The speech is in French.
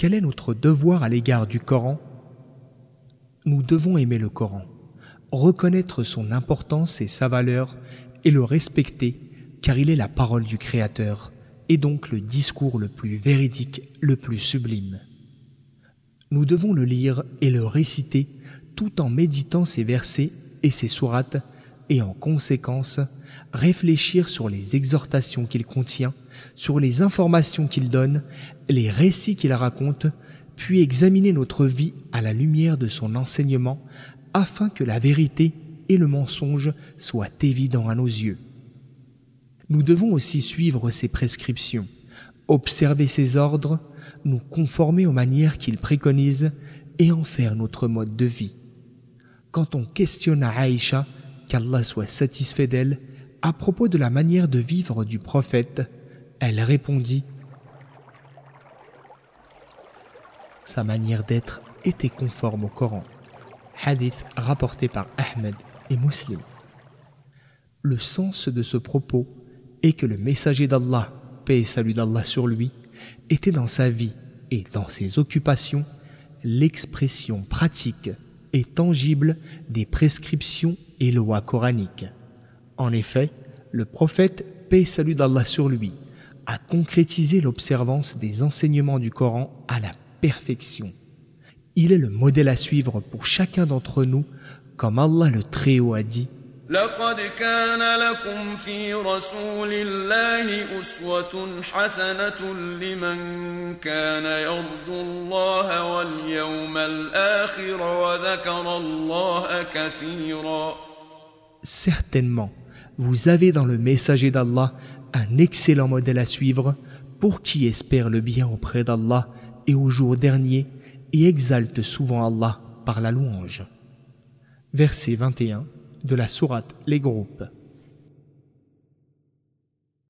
Quel est notre devoir à l'égard du Coran? Nous devons aimer le Coran, reconnaître son importance et sa valeur et le respecter car il est la parole du Créateur et donc le discours le plus véridique, le plus sublime. Nous devons le lire et le réciter tout en méditant ses versets et ses sourates et en conséquence réfléchir sur les exhortations qu'il contient, sur les informations qu'il donne, les récits qu'il raconte, puis examiner notre vie à la lumière de son enseignement afin que la vérité et le mensonge soient évidents à nos yeux. Nous devons aussi suivre ses prescriptions, observer ses ordres, nous conformer aux manières qu'il préconise et en faire notre mode de vie. Quand on questionne Aïcha, qu'Allah soit satisfait d'elle, à propos de la manière de vivre du prophète, elle répondit Sa manière d'être était conforme au Coran. Hadith rapporté par Ahmed et Muslim. Le sens de ce propos est que le messager d'Allah, paix et salut d'Allah sur lui, était dans sa vie et dans ses occupations l'expression pratique et tangible des prescriptions et lois coraniques. En effet, le prophète, paix salut d'Allah sur lui, a concrétisé l'observance des enseignements du Coran à la perfection. Il est le modèle à suivre pour chacun d'entre nous, comme Allah le Très-Haut a dit Certainement, vous avez dans le messager d'Allah un excellent modèle à suivre pour qui espère le bien auprès d'Allah et au jour dernier et exalte souvent Allah par la louange. Verset 21 de la sourate Les groupes.